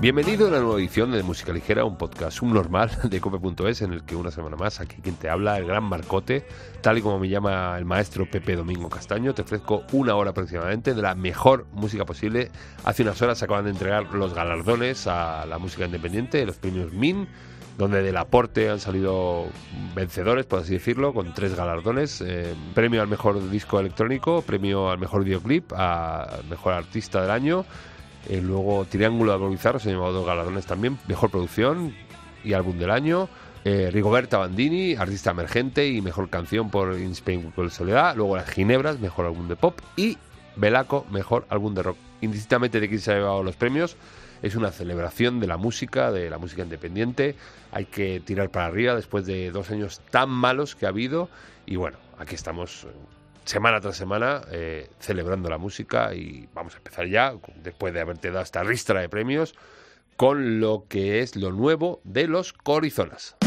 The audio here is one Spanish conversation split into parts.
Bienvenido a una nueva edición de Música Ligera, un podcast subnormal de cope.es en el que una semana más aquí quien te habla, el gran Marcote, tal y como me llama el maestro Pepe Domingo Castaño, te ofrezco una hora aproximadamente de la mejor música posible. Hace unas horas se acaban de entregar los galardones a la música independiente, los premios MIN, donde del aporte han salido vencedores, por así decirlo, con tres galardones. Eh, premio al mejor disco electrónico, premio al mejor videoclip, al mejor artista del año eh, luego Triángulo de Bizarro se llevado dos galardones también, Mejor Producción y Álbum del Año. Eh, Rigoberta Bandini, Artista Emergente y Mejor Canción por In Spain with Soledad. Luego Las Ginebras, Mejor Álbum de Pop. Y Belaco, Mejor Álbum de Rock. Indistintamente de quién se ha llevado los premios, es una celebración de la música, de la música independiente. Hay que tirar para arriba después de dos años tan malos que ha habido. Y bueno, aquí estamos semana tras semana eh, celebrando la música y vamos a empezar ya, después de haberte dado esta ristra de premios, con lo que es lo nuevo de los Corizolas.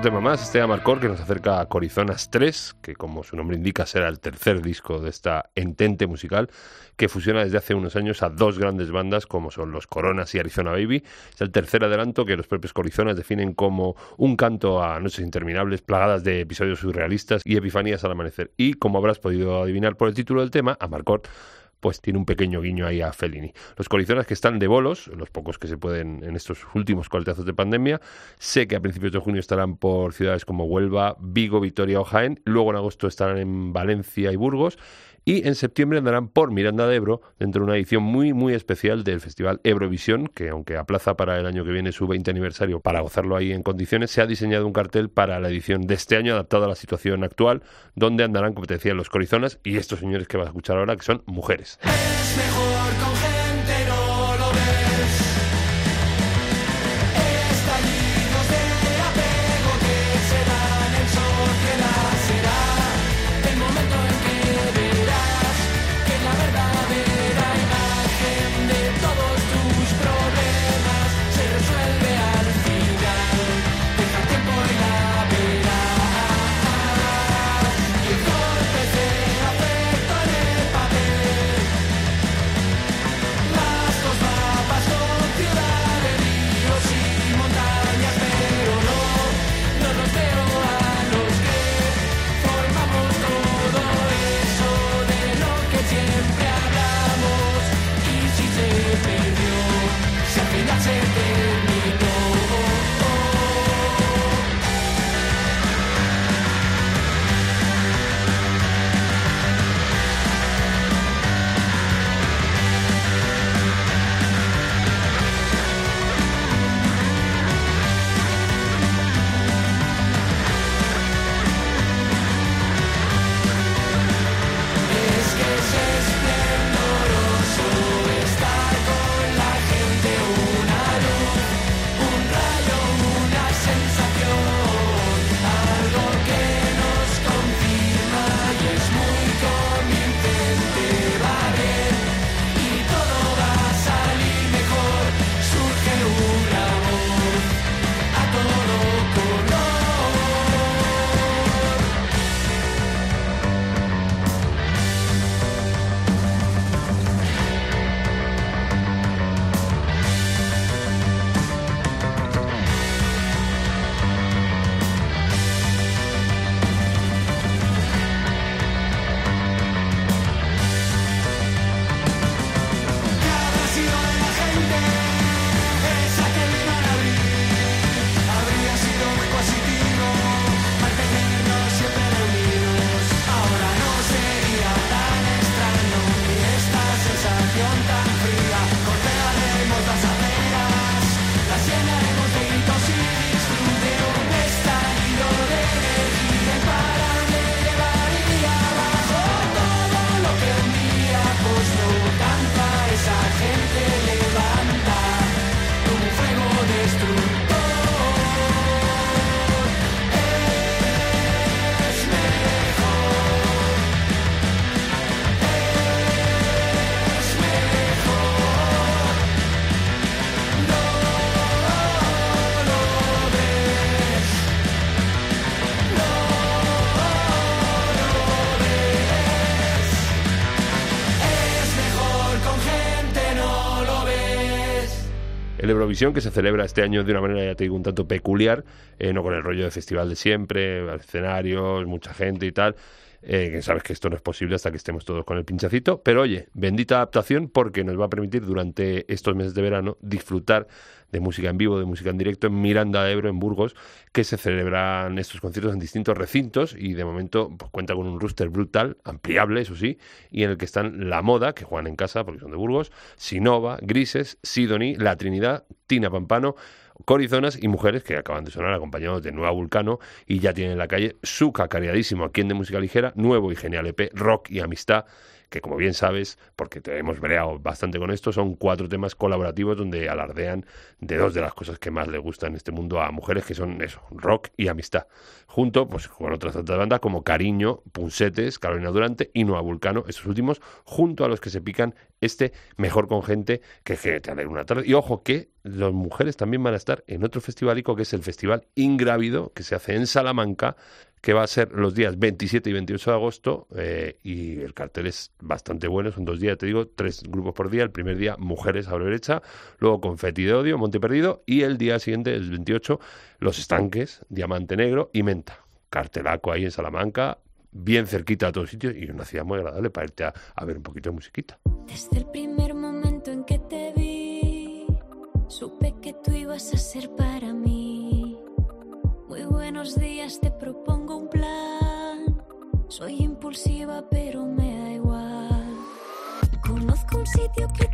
Otro tema más, este Amarcor, que nos acerca a Corizonas 3, que como su nombre indica será el tercer disco de esta entente musical, que fusiona desde hace unos años a dos grandes bandas como son los Coronas y Arizona Baby. Es el tercer adelanto que los propios Corizonas definen como un canto a noches interminables, plagadas de episodios surrealistas y epifanías al amanecer. Y como habrás podido adivinar por el título del tema, Amarcord pues tiene un pequeño guiño ahí a Fellini. Los colizones que están de bolos, los pocos que se pueden en estos últimos coletazos de pandemia, sé que a principios de junio estarán por ciudades como Huelva, Vigo, Vitoria o Jaén, luego en agosto estarán en Valencia y Burgos, y en septiembre andarán por Miranda de Ebro dentro de una edición muy muy especial del Festival Eurovisión, que aunque aplaza para el año que viene su 20 aniversario para gozarlo ahí en condiciones, se ha diseñado un cartel para la edición de este año adaptado a la situación actual, donde andarán, como te decía, los corizonas y estos señores que vas a escuchar ahora, que son mujeres. Eurovisión, que se celebra este año de una manera, ya te digo, un tanto peculiar, eh, no con el rollo de festival de siempre, escenarios, mucha gente y tal. Eh, sabes que esto no es posible hasta que estemos todos con el pinchacito, pero oye, bendita adaptación porque nos va a permitir durante estos meses de verano disfrutar de música en vivo, de música en directo en Miranda de Ebro, en Burgos, que se celebran estos conciertos en distintos recintos y de momento pues, cuenta con un rooster brutal, ampliable, eso sí, y en el que están La Moda, que juegan en casa porque son de Burgos, Sinova, Grises, Sidoni, La Trinidad, Tina Pampano, Corizonas y mujeres que acaban de sonar acompañados de Nueva Vulcano y ya tienen en la calle su cacareadísimo aquí en de música ligera, nuevo y genial EP, rock y amistad que como bien sabes, porque te hemos breado bastante con esto, son cuatro temas colaborativos donde alardean de dos de las cosas que más le gustan en este mundo a mujeres, que son eso, rock y amistad. Junto pues, con otras tantas bandas como Cariño, Punsetes, Carolina Durante y Nueva Vulcano, estos últimos, junto a los que se pican este Mejor con Gente, que, que te una tarde. Y ojo que las mujeres también van a estar en otro festivalico que es el Festival Ingrávido, que se hace en Salamanca, que va a ser los días 27 y 28 de agosto eh, y el cartel es bastante bueno, son dos días, te digo, tres grupos por día, el primer día mujeres a la derecha, luego Confeti de Odio, Monte Perdido y el día siguiente, el 28, Los Estanques, Diamante Negro y Menta. Cartelaco ahí en Salamanca, bien cerquita a todos sitios y una ciudad muy agradable para irte a, ver un poquito de musiquita. Desde el primer momento en que te vi, supe que tú ibas a ser para buenos días, te propongo un plan. Soy impulsiva, pero me da igual. Conozco un sitio que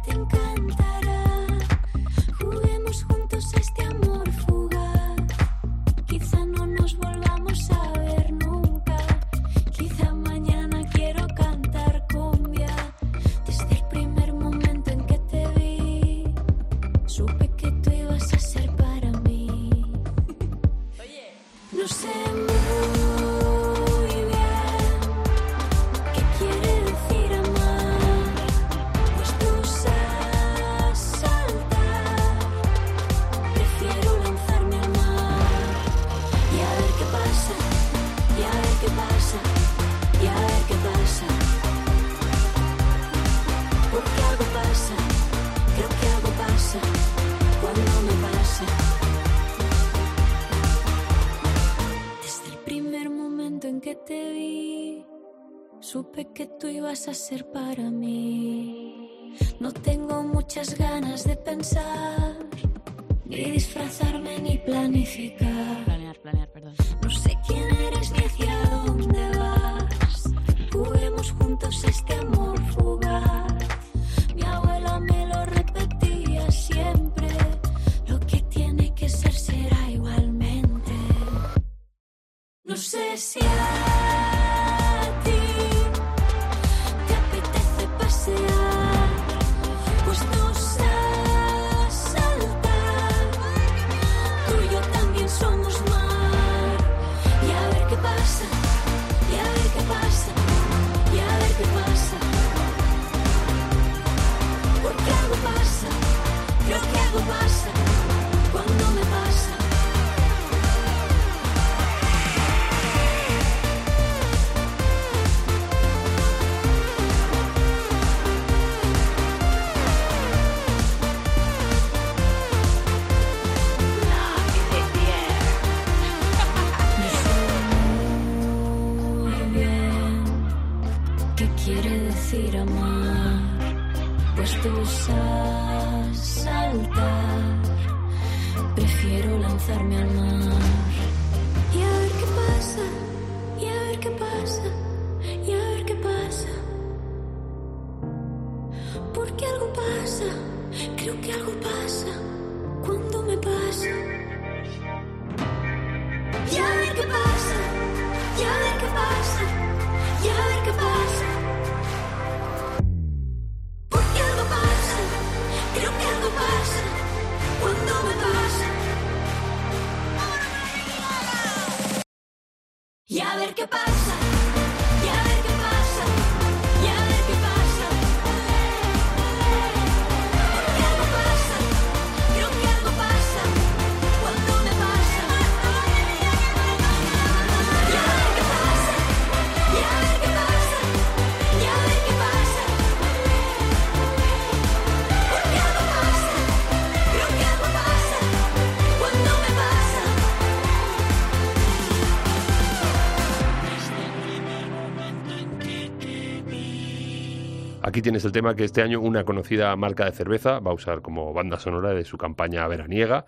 tienes el tema que este año una conocida marca de cerveza va a usar como banda sonora de su campaña veraniega.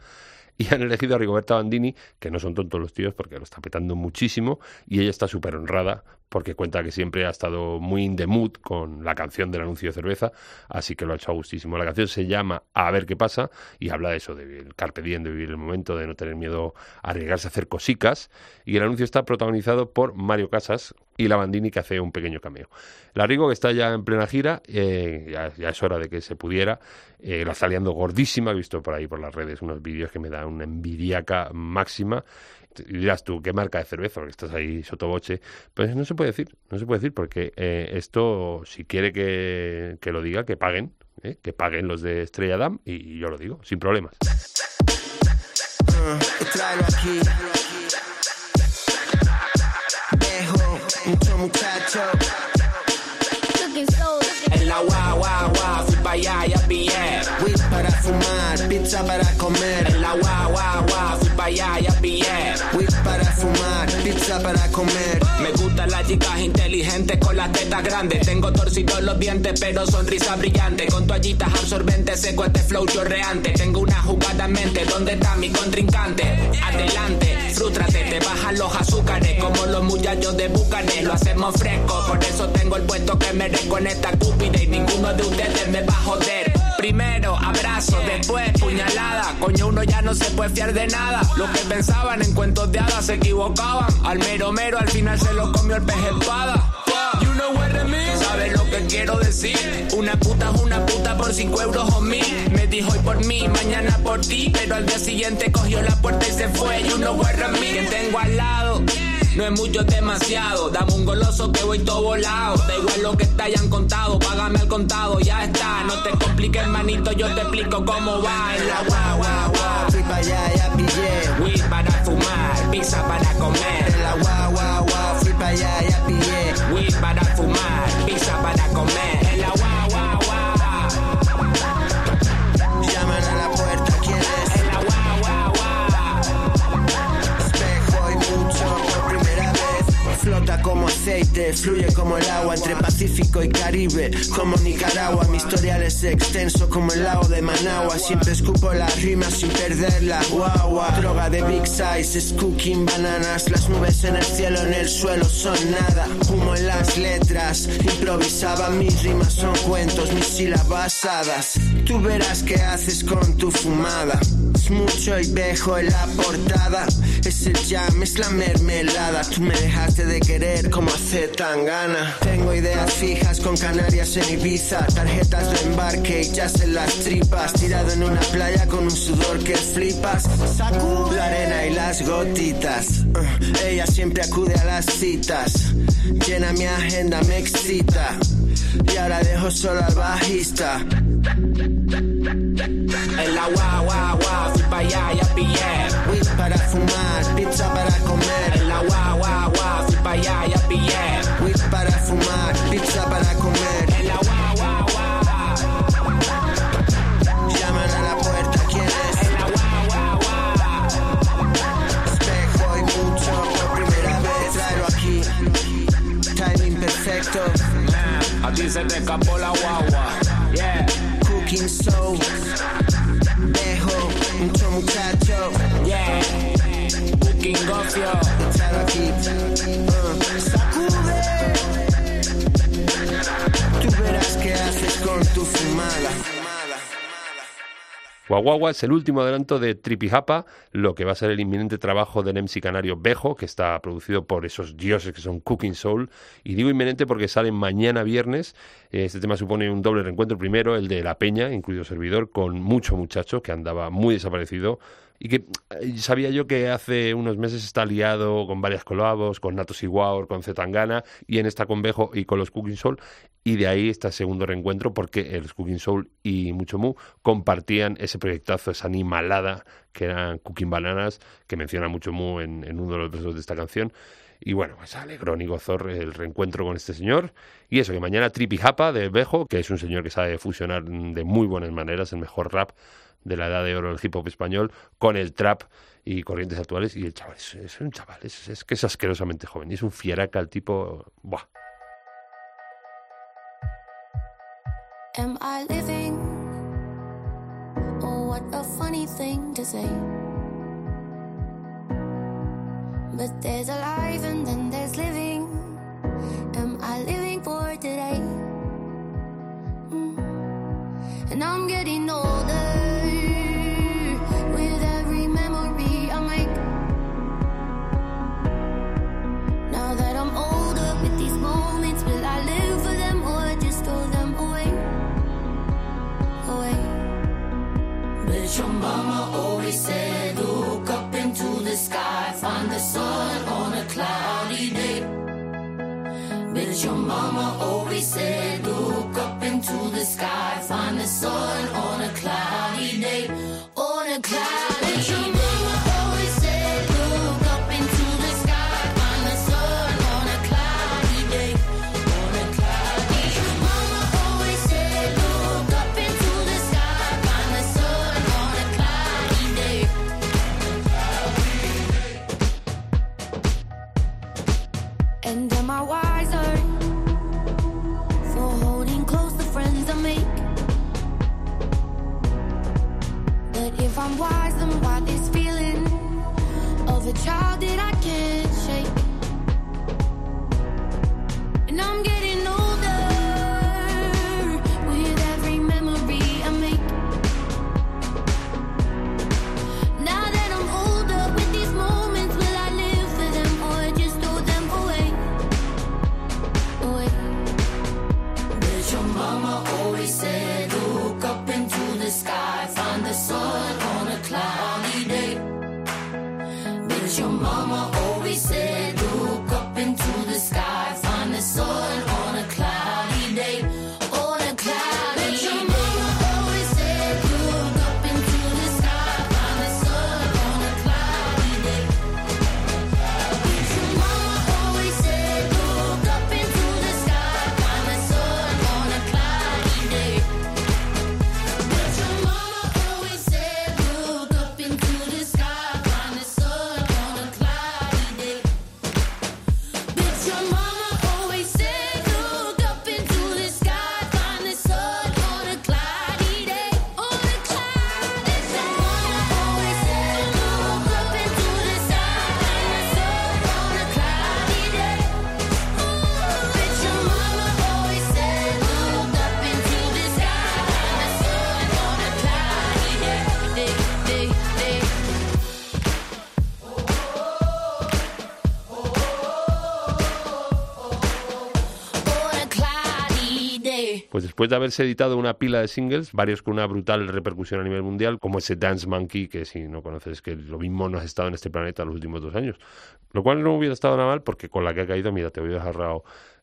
Y han elegido a Rigoberta Bandini, que no son tontos los tíos porque lo está petando muchísimo, y ella está súper honrada porque cuenta que siempre ha estado muy in the mood con la canción del anuncio de cerveza, así que lo ha hecho a gustísimo. La canción se llama A ver qué pasa y habla de eso, de carpe diem, de vivir el momento, de no tener miedo a arriesgarse a hacer cosicas. Y el anuncio está protagonizado por Mario Casas y la Bandini que hace un pequeño cameo. La Rigo que está ya en plena gira, eh, ya, es hora de que se pudiera, eh, la está gordísima, he visto por ahí por las redes unos vídeos que me dan una envidiaca máxima y dirás tú, ¿qué marca de cerveza? Porque estás ahí sotoboche. Pues no se puede decir, no se puede decir, porque eh, esto, si quiere que, lo diga, que paguen, ¿eh? que paguen los de Estrella Damm, y, yo lo digo, sin problemas. En la guau, guau, guau, fui para allá, ya pillé. Para fumar, pizza para comer. La guau, guau, guau, fui para allá, ya pillé. Weed para fumar, pizza para comer. Me gustan las chicas inteligentes con las tetas grandes. Tengo torcidos los dientes, pero sonrisa brillante. Con toallitas absorbentes, seco este flow chorreante. Tengo una jugada en mente, ¿dónde está mi contrincante? Adelante, frústrate, te bajan los azúcares. Como los muchachos de Bucanes, lo hacemos fresco. Por eso tengo el puesto que merezco en esta cúpida y ninguno de ustedes me va a joder. Primero abrazo, después puñalada. Coño, uno ya no se puede fiar de nada. Los que pensaban en cuentos de hadas se equivocaban. Al mero mero al final se lo comió el pez espada. You know what I mean? ¿Sabes lo que quiero decir? Una puta es una puta por 5 euros o mil. Me dijo hoy por mí, mañana por ti. Pero al día siguiente cogió la puerta y se fue. You know what I mean? Quien tengo al lado no es mucho, demasiado. Dame un goloso que voy todo volado. Da igual lo que te hayan contado, págame al contado, ya está. No te compliques, manito, yo te explico cómo va. En la guau, guau. Fui para allá, ya pillé. Weed para fumar, pizza para comer. En la guau, guau. Fui para allá, ya pillé. Weed para fumar, pizza para comer. Como aceite, fluye como el agua entre Pacífico y Caribe, como Nicaragua. Mi historial es extenso como el lago de Managua. Siempre escupo las rimas sin perderla. Guagua, droga de big size, es cooking bananas. Las nubes en el cielo, en el suelo son nada. Humo en las letras, improvisaba. Mis rimas son cuentos, mis sílabas basadas. Tú verás qué haces con tu fumada. Es mucho y dejo en la portada. Es el jam, es la mermelada. Tú me dejaste de querer como hace tan gana. Tengo ideas fijas con Canarias en Ibiza. Tarjetas de embarque y jazz en las tripas. Tirado en una playa con un sudor que flipas. Sacudo la arena y las gotitas. Uh, ella siempre acude a las citas. Llena mi agenda, me excita. Y ahora dejo solo al bajista. En la guau, guau, fui pa' allá, ya pillé. Para fumar, pizza para comer. En la guau, guau, fui pa' allá, ya pillé. Weed para fumar, Guaguagua es el último adelanto de Tripijapa, lo que va a ser el inminente trabajo del MC canario Bejo, que está producido por esos dioses que son Cooking Soul. Y digo inminente porque sale mañana viernes. Este tema supone un doble reencuentro. Primero, el de La Peña, incluido servidor, con mucho muchacho que andaba muy desaparecido y que eh, sabía yo que hace unos meses está liado con varias colabos, con Natos Iguaor, con Zetangana y en esta con Bejo y con los Cooking Soul y de ahí está el segundo reencuentro porque el Cooking Soul y Mucho Mu compartían ese proyectazo, esa animalada que eran Cooking Bananas que menciona Mucho Mu en, uno de los versos de esta canción y bueno, pues alegró y gozó el reencuentro con este señor. Y eso, que mañana Trippy Japa de Bejo, que es un señor que sabe fusionar de muy buenas maneras el mejor rap de la edad de oro del hip hop español, con el trap y corrientes actuales. Y el chaval es, es un chaval, es, es, que es asquerosamente joven. Y es un fieraca el tipo. Buah. Am I living? Oh, what a funny thing to say. But there's alive and then there's living. Am I living for today? Mm. And I'm getting old. your mama always said, look up into the sky, find the sun on a cloudy day. But your mama always said, look up into the sky, find the sun on a cloudy day. Child that I después de haberse editado una pila de singles, varios con una brutal repercusión a nivel mundial, como ese Dance Monkey, que si no conoces, que lo mismo no has estado en este planeta los últimos dos años. Lo cual no hubiera estado nada mal, porque con la que ha caído, mira, te voy a dejar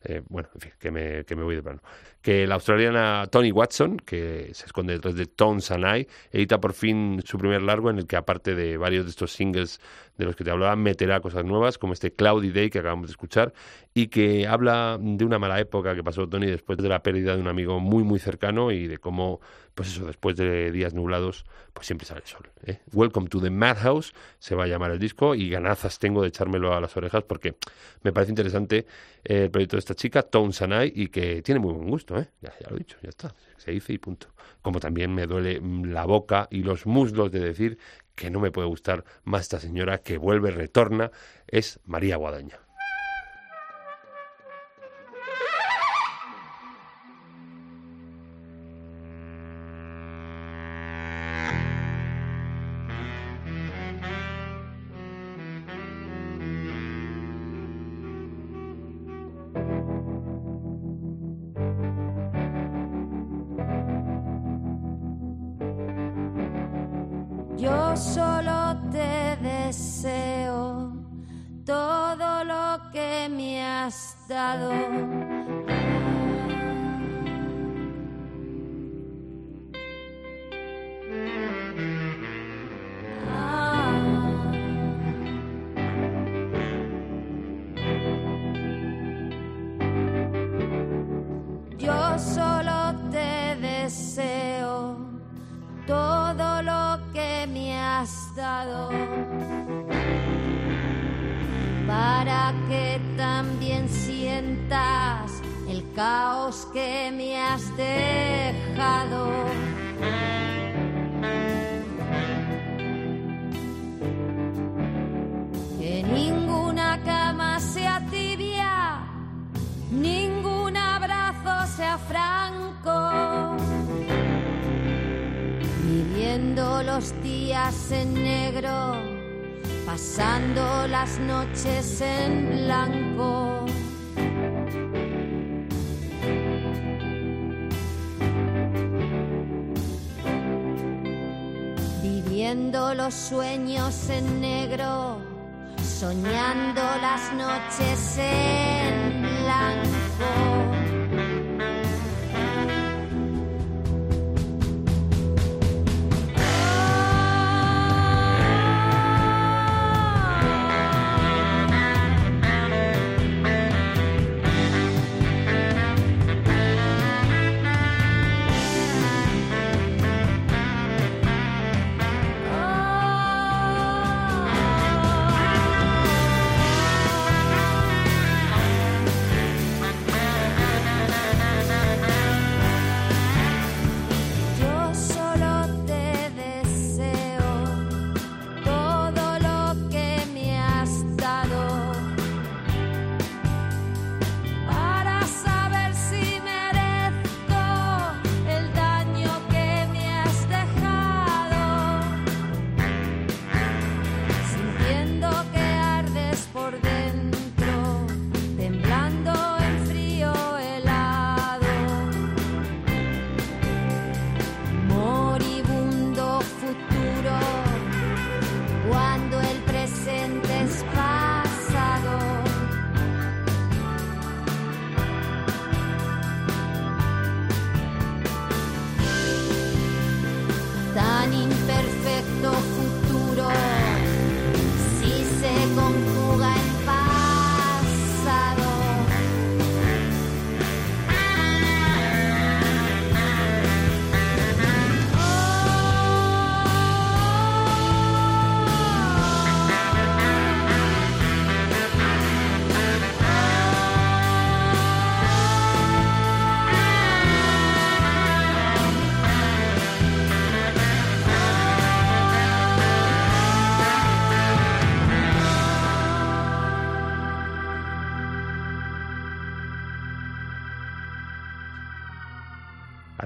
eh, bueno, en fin, que me, que me voy de plano. Que la australiana Tony Watson, que se esconde detrás de Tones and I, edita por fin su primer largo, en el que aparte de varios de estos singles de los que te hablaba, meterá cosas nuevas, como este Cloudy Day que acabamos de escuchar, y que habla de una mala época que pasó Tony después de la pérdida de un amigo muy, muy cercano y de cómo, pues eso, después de días nublados, pues siempre sale el sol. ¿eh? Welcome to the Madhouse se va a llamar el disco y ganazas tengo de echármelo a las orejas porque me parece interesante el proyecto de esta chica, Tones and I, y que tiene muy buen gusto, ¿eh? ya, ya lo he dicho, ya está, se dice y punto. Como también me duele la boca y los muslos de decir que no me puede gustar más esta señora que vuelve, retorna, es María Guadaña. Dado. Pasando las noches en blanco. Viviendo los sueños en negro, soñando las noches en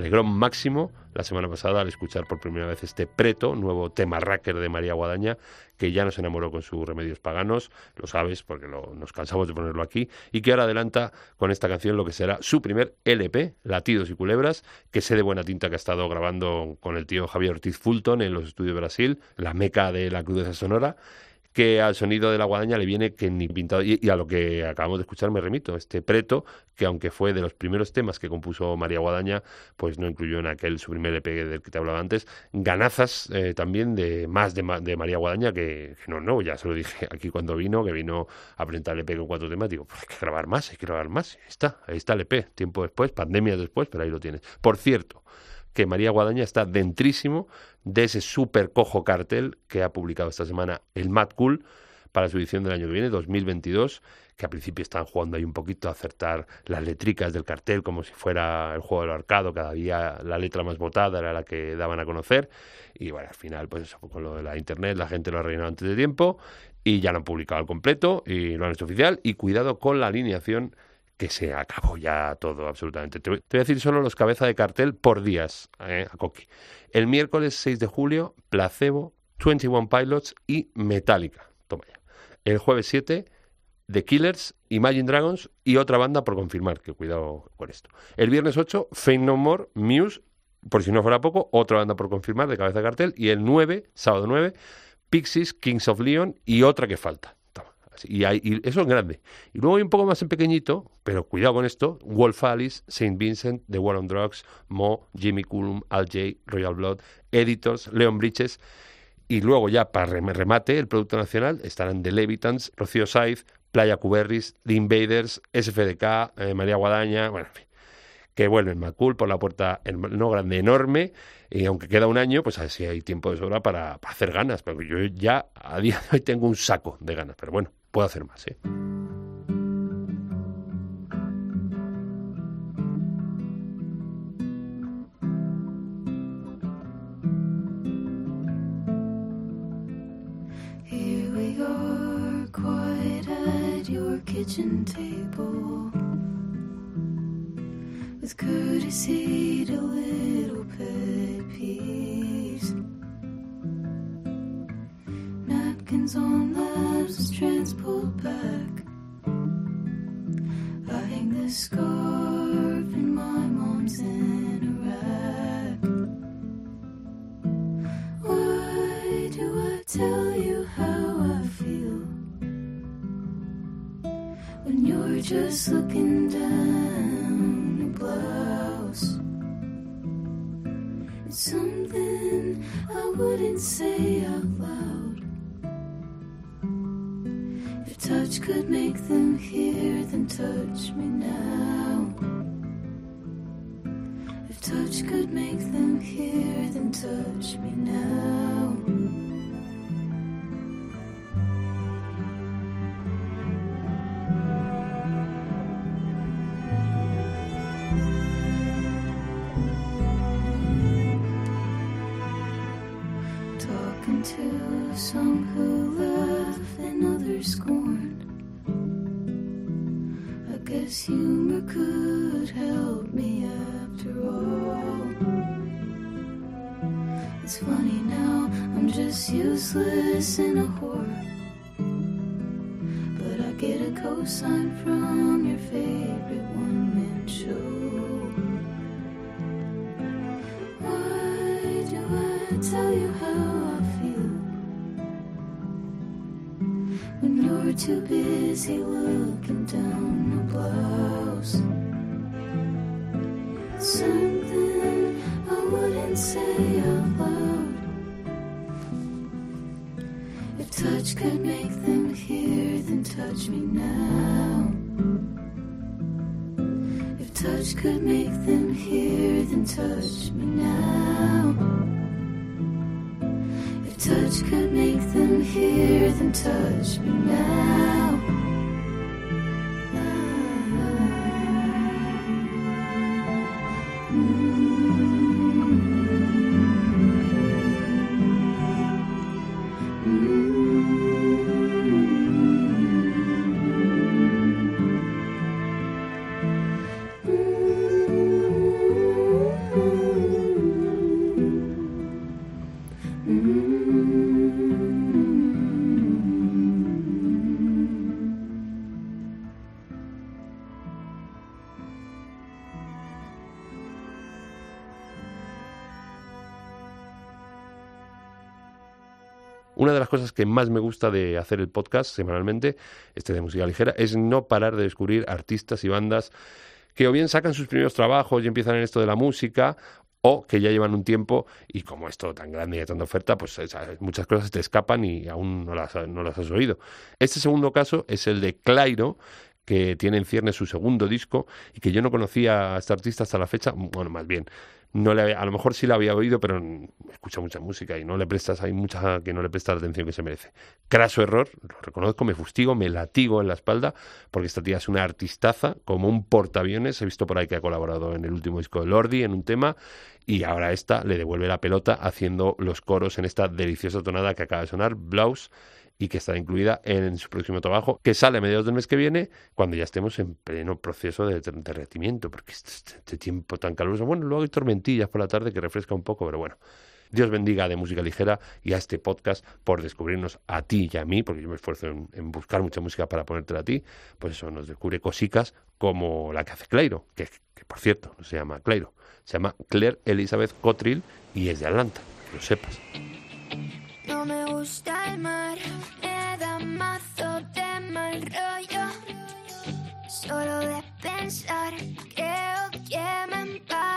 alegrón máximo la semana pasada al escuchar por primera vez este Preto, nuevo tema racker de María Guadaña, que ya nos enamoró con sus remedios paganos, lo sabes porque nos cansamos de ponerlo aquí, y que ahora adelanta con esta canción lo que será su primer LP, Latidos y Culebras, que sé de buena tinta que ha estado grabando con el tío Javier Ortiz Fulton en los estudios de Brasil, la meca de la crudeza sonora, que al sonido de la guadaña le viene que ni pintado. Y, a lo que acabamos de escuchar me remito. Este preto, que aunque fue de los primeros temas que compuso María Guadaña, pues no incluyó en aquel su primer EP del que te hablaba antes. Ganazas eh, también de más de, de María Guadaña, que, no, no, ya se lo dije aquí cuando vino, que vino a presentar el EP con cuatro temas. Digo, pues hay que grabar más, hay que grabar más. Ahí está, ahí está el EP. Tiempo después, pandemia después, pero ahí lo tienes. Por cierto, que María Guadaña está dentrísimo de ese super cojo cartel que ha publicado esta semana el Mad Cool para su edición del año que viene, 2022, que al principio están jugando ahí un poquito a acertar las letricas del cartel como si fuera el juego del arcado, cada día la letra más votada era la que daban a conocer, y bueno, al final, pues eso, con lo de la internet, la gente lo ha rellenado antes de tiempo, y ya lo han publicado al completo, y lo han hecho oficial, y cuidado con la alineación que se acabó ya todo absolutamente. Te voy, a decir solo los cabezas de cartel por días, eh, a Coqui. El miércoles 6 de julio, Placebo, 21 Pilots y Metallica. Toma ya. El jueves 7, The Killers, Imagine Dragons y otra banda por confirmar, que cuidado con esto. El viernes 8, Fame No More, Muse, por si no fuera poco, otra banda por confirmar de cabeza de cartel. Y el 9, sábado 9, Pixies, Kings of Leon y otra que falta. Y, eso es grande. Y luego hay un poco más en pequeñito, pero cuidado con esto, Wolf Alice, Saint Vincent, The War on Drugs, Mo, Jimmy Cullum, Al J, Royal Blood, Editors, Leon Bridges. Y luego ya para remate, el Producto Nacional, estarán The Levitans, Rocío Saiz, Playa Cuberris, The Invaders, SFDK, eh, María Guadaña, bueno, en fin, que vuelven Macul por la puerta no grande, enorme, y aunque queda un año, pues así hay tiempo de sobra para, para hacer ganas, pero yo ya a día de hoy tengo un saco de ganas, pero bueno, puedo hacer más, ¿eh? Kitchen table, with courtesy to little pet peeves. Napkins on laps, transport back. I hang the scarf in my mom's in a rack. Why do I tell you how I feel when you're just looking down your blouse. It's something I wouldn't say out Touch could make them hear, then touch me now. If touch could make them hear, then touch me now. Useless and a whore. But I get a cosign from your favorite one man show. Why do I tell you how I feel when you're too busy looking down your blouse? Something I wouldn't say touch could make them hear, then touch me now. If touch could make them hear, then touch me now. If touch could make them hear, then touch me now. Una de las cosas que más me gusta de hacer el podcast semanalmente, este de música ligera, es no parar de descubrir artistas y bandas que o bien sacan sus primeros trabajos y empiezan en esto de la música, o que ya llevan un tiempo y como es todo tan grande y hay tanta oferta, pues muchas cosas te escapan y aún no las, no las has oído. Este segundo caso es el de Clairo, que tiene en ciernes su segundo disco y que yo no conocía a este artista hasta la fecha, bueno, más bien, no le había- a lo mejor sí la había oído, pero escucha mucha música y no le prestas, hay mucha que no le prestas la atención que se merece. Craso error, lo reconozco, me fustigo, me latigo en la espalda, porque esta tía es una artistaza, como un portaaviones, he visto por ahí que ha colaborado en el último disco de Lordi en un tema, y ahora esta le devuelve la pelota haciendo los coros en esta deliciosa tonada que acaba de sonar, Blouse, y que estará incluida en su próximo trabajo, que sale a mediados del mes que viene, cuando ya estemos en pleno proceso de de derretimiento, porque este, este tiempo tan caluroso, bueno, luego hay tormentillas por la tarde que refresca un poco, pero bueno. Dios bendiga de música ligera y a este podcast por descubrirnos a ti y a mí, porque yo me esfuerzo en, buscar mucha música para ponértela a ti, pues eso nos descubre cosicas como la que hace Clairo, que, por cierto no se llama Clairo, se llama Claire Elizabeth Cottrill y es de Atlanta, que lo sepas. No me gusta el mar, me da mazo de mal rollo. Solo de pensar, creo que me emparanoio.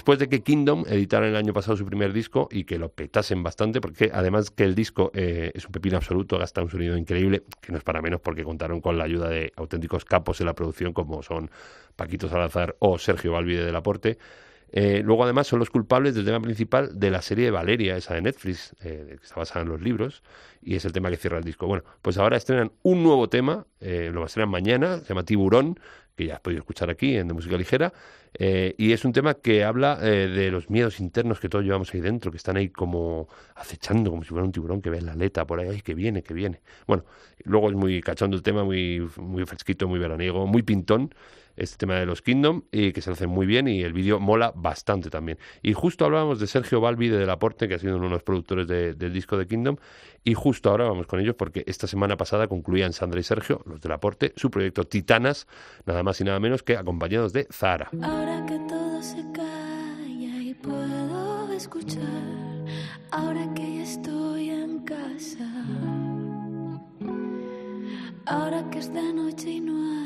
Después de que Kingdom editaran el año pasado su primer disco y que lo petasen bastante, porque además que el disco eh, es un pepino absoluto, gasta un sonido increíble, que no es para menos porque contaron con la ayuda de auténticos capos en la producción como son Paquito Salazar o Sergio Valvide del Aporte. Eh, luego, además, son los culpables del tema principal de la serie de Valeria, esa de Netflix, eh, que está basada en los libros, y es el tema que cierra el disco. Bueno, pues ahora estrenan un nuevo tema, eh, lo estrenan mañana, se llama Tiburón, que ya has podido escuchar aquí en De Música Ligera, eh, y es un tema que habla eh, de los miedos internos que todos llevamos ahí dentro, que están ahí como acechando, como si fuera un tiburón que ve la aleta por ahí, ay, que viene, que viene. Bueno, luego es muy cachondo el tema, muy, muy fresquito, muy veraniego, muy pintón, este tema de los Kingdom, y que se hace muy bien, y el vídeo mola bastante también. Y justo hablábamos de Sergio Balbi de Aporte, que ha sido uno de los productores de- del disco de Kingdom, y justo ahora vamos con ellos porque esta semana pasada concluían Sandra y Sergio, los del Aporte, su proyecto Titanas, nada más y nada menos que acompañados de Zahara. Ahora que todo se calla y puedo escuchar, ahora que ya estoy en casa, ahora que noche no hay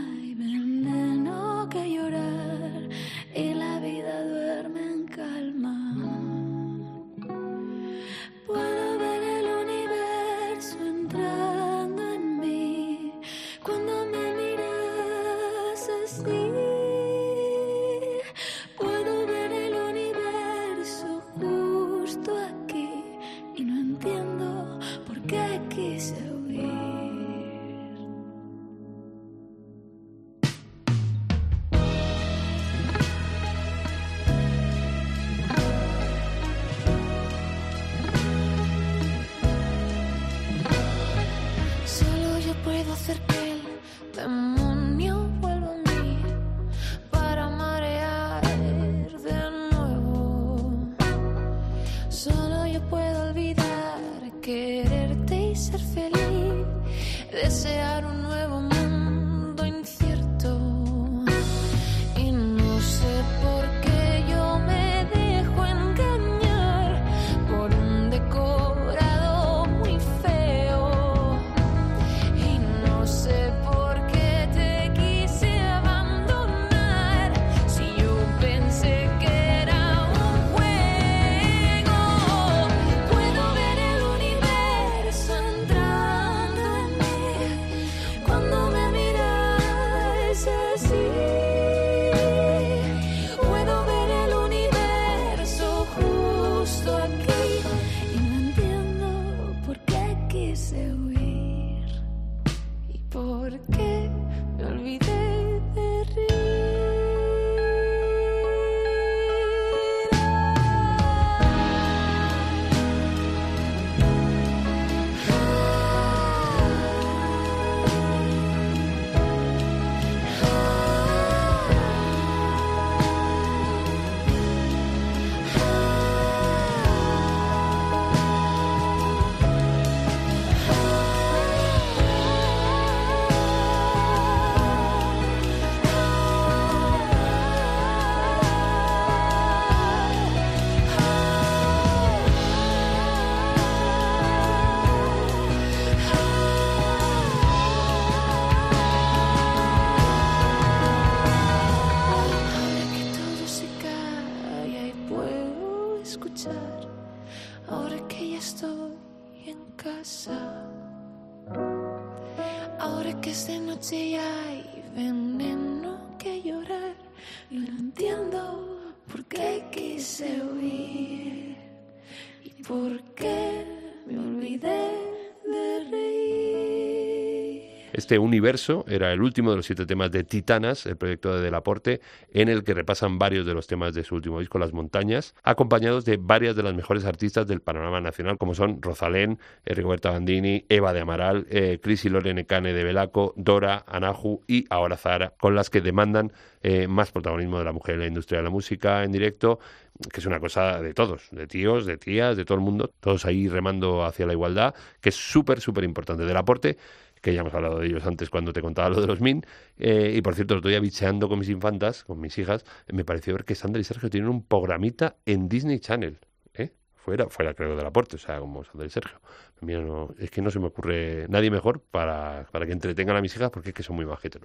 Este universo era el último de los siete temas de Titanas, el proyecto de Del Aporte, en el que repasan varios de los temas de su último disco, Las Montañas, acompañados de varias de las mejores artistas del panorama nacional, como son Rosalén, eh, Rigoberta Bandini, Eva de Amaral, eh, Cris y Lorene Cane de Belaco, Dora, Anahu y ahora Zara, con las que demandan eh, más protagonismo de la mujer en la industria de la música en directo, que es una cosa de todos, de tíos, de tías, de todo el mundo, todos ahí remando hacia la igualdad, que es súper, súper importante. Del Aporte que ya hemos hablado de ellos antes cuando te contaba lo de los Min. Eh, y por cierto, estoy bicheando con mis infantas, con mis hijas. me pareció ver que Sandra y Sergio tienen un programita en Disney Channel. ¿eh? Fuera, fuera creo del aporte, o sea, como Sandra y Sergio. Mira, no, es que no se me ocurre nadie mejor para, para que entretengan a mis hijas porque es que son muy majetes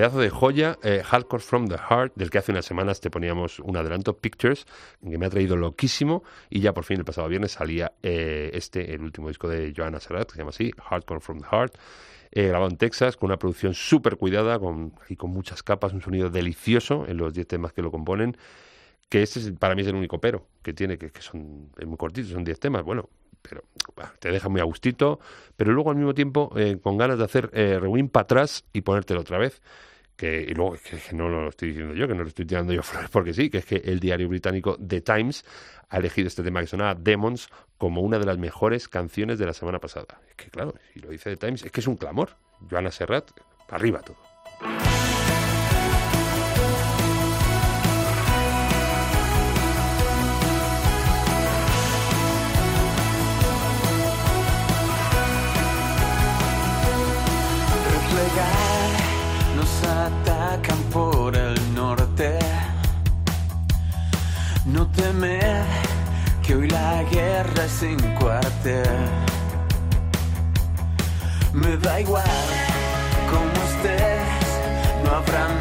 Pedazo de joya, eh, Hardcore from the Heart, del que hace unas semanas te poníamos un adelanto, Pictures, que me ha traído loquísimo, y ya por fin el pasado viernes salía eh, este, el último disco de Joanna Serrat, que se llama así, Hardcore from the Heart, eh, grabado en Texas, con una producción súper cuidada, con, y con muchas capas, un sonido delicioso en los 10 temas que lo componen, que este es, para mí es el único pero que tiene, que, son es muy cortitos, son 10 temas, bueno, pero te deja muy a gustito, pero luego al mismo tiempo con ganas de hacer eh, rewind para atrás y ponértelo otra vez. Que, y luego, que, no lo estoy diciendo yo, que no lo estoy tirando yo flores porque sí, que es que el diario británico The Times ha elegido este tema que sonaba Demons como una de las mejores canciones de la semana pasada. Es que claro, si lo dice The Times, es que es un clamor. Joana Serrat, arriba todo. Que hoy la guerra es sin cuartel. Me da igual cómo estés, no habrán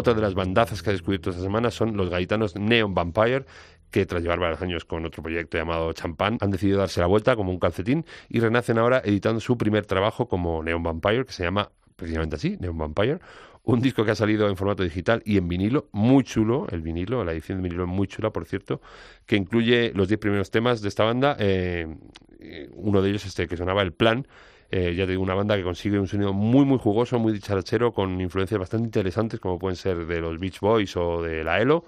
Otra de las bandazas que ha descubierto esta semana son los gaitanos Neon Vampire, que tras llevar varios años con otro proyecto llamado Champagne, han decidido darse la vuelta como un calcetín y renacen ahora editando su primer trabajo como Neon Vampire, que se llama precisamente así, Neon Vampire, un disco que ha salido en formato digital y en vinilo, muy chulo, el vinilo, la edición de vinilo muy chula, por cierto, que incluye los 10 primeros temas de esta banda, eh, uno de ellos este que sonaba El Plan, eh, ya te digo, una banda que consigue un sonido muy, muy jugoso, muy dicharachero, con influencias bastante interesantes, como pueden ser de los Beach Boys o de la ELO,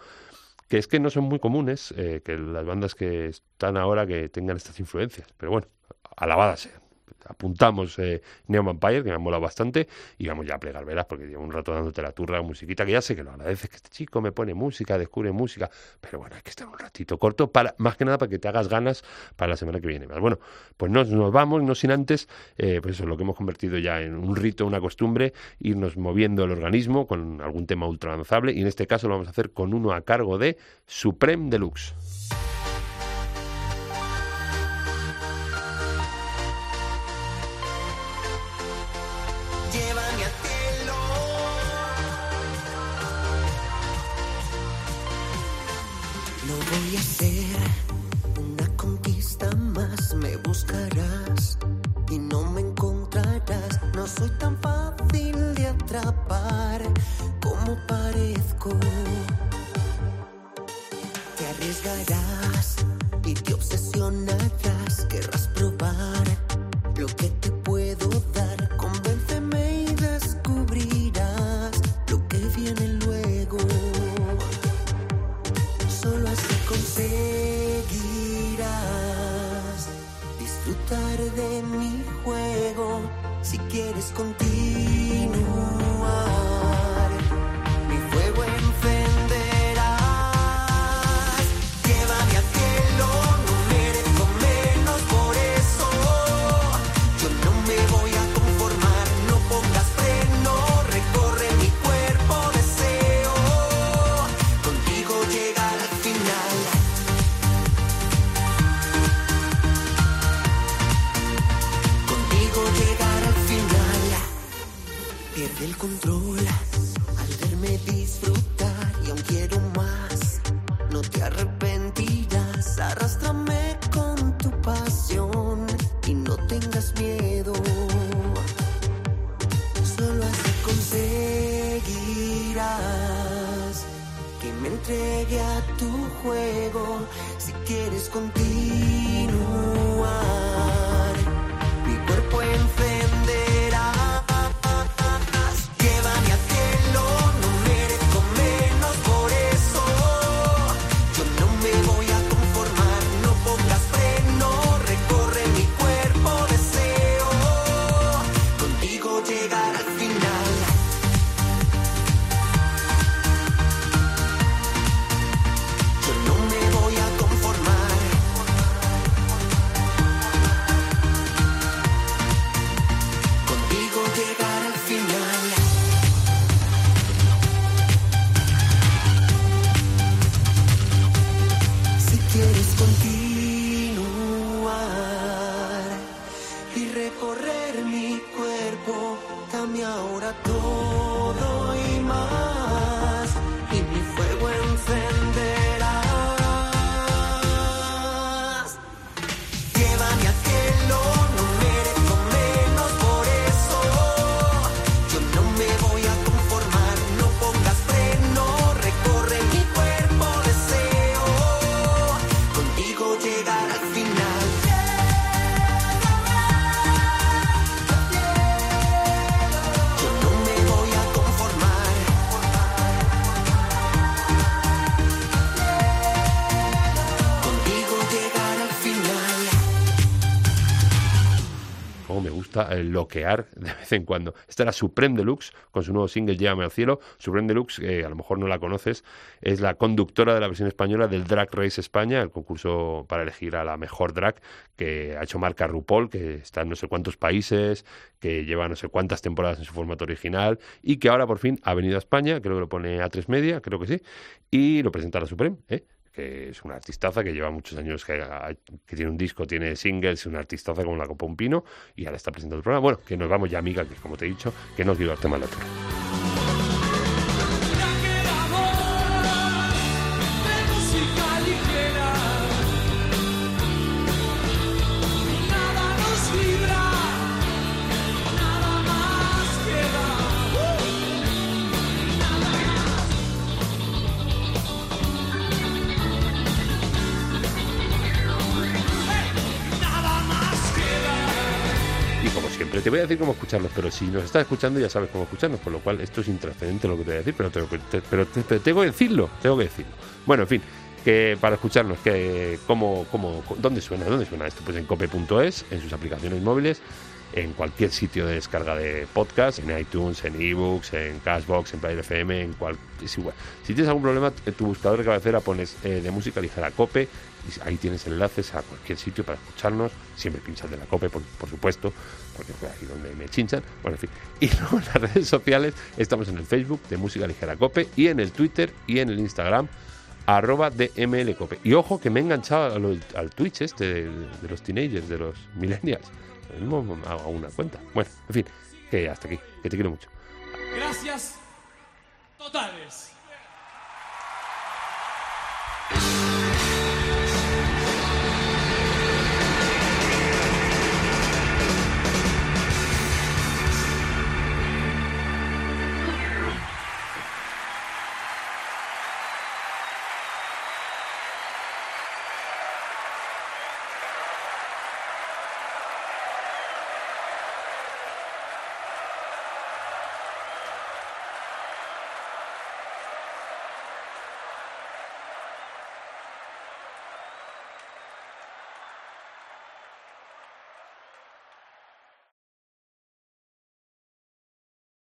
que es que no son muy comunes eh, que las bandas que están ahora que tengan estas influencias. Pero bueno, alabadas sean apuntamos eh, Neon que me ha molado bastante, y vamos ya a plegar velas, porque llevo un rato dándote la turra, musiquita, que ya sé que lo agradeces, que este chico me pone música, descubre música, pero bueno, hay que estar un ratito corto, para más que nada para que te hagas ganas para la semana que viene. Bueno, pues nos, nos vamos, no sin antes, eh, pues eso, lo que hemos convertido ya en un rito, una costumbre, irnos moviendo el organismo con algún tema ultra avanzable, y en este caso lo vamos a hacer con uno a cargo de Supreme Deluxe. Una conquista más, me buscarás loquear de vez en cuando. Esta era Supreme Deluxe con su nuevo single Llévame al cielo. Supreme Deluxe, eh, a lo mejor no la conoces, es la conductora de la versión española del Drag Race España, el concurso para elegir a la mejor drag que ha hecho marca RuPaul, que está en no sé cuántos países, que lleva no sé cuántas temporadas en su formato original y que ahora por fin ha venido a España, creo que lo pone A3 Media, creo que sí, y lo presenta a la Supreme, ¿eh? Que es una artistaza que lleva muchos años, que, que tiene un disco, tiene singles, una artistaza como la Copa Pino, y ahora está presentando el programa. Bueno, que nos vamos ya, amiga, que como te he dicho, que no quiero darte mal la turra. Te voy a decir cómo escucharlos, pero si nos estás escuchando ya sabes cómo escucharnos, por lo cual esto es intrascendente lo que te voy a decir, pero, tengo que- te- pero te- pero tengo que decirlo, tengo que decirlo. Bueno, en fin, que para escucharnos, que cómo, cómo, ¿dónde suena? ¿Dónde suena esto? Pues en cope.es, en sus aplicaciones móviles, en cualquier sitio de descarga de podcast, en iTunes, en ebooks, en Cashbox, en Player FM, en cual, es igual. Si tienes algún problema, en tu buscador de cabecera pones eh, de música ligera cope y ahí tienes enlaces a cualquier sitio para escucharnos. Siempre pinchas de la cope, por, por supuesto, porque fue aquí donde me chinchan. Bueno, en fin. Y luego en las redes sociales estamos en el Facebook de Música Ligera Cope y en el Twitter y en el Instagram arroba DMLCope. Y ojo que me he enganchado al Twitch este de, de los teenagers, de los millennials. Mismo hago una cuenta. Bueno, en fin, que hasta aquí, que te quiero mucho. Gracias totales.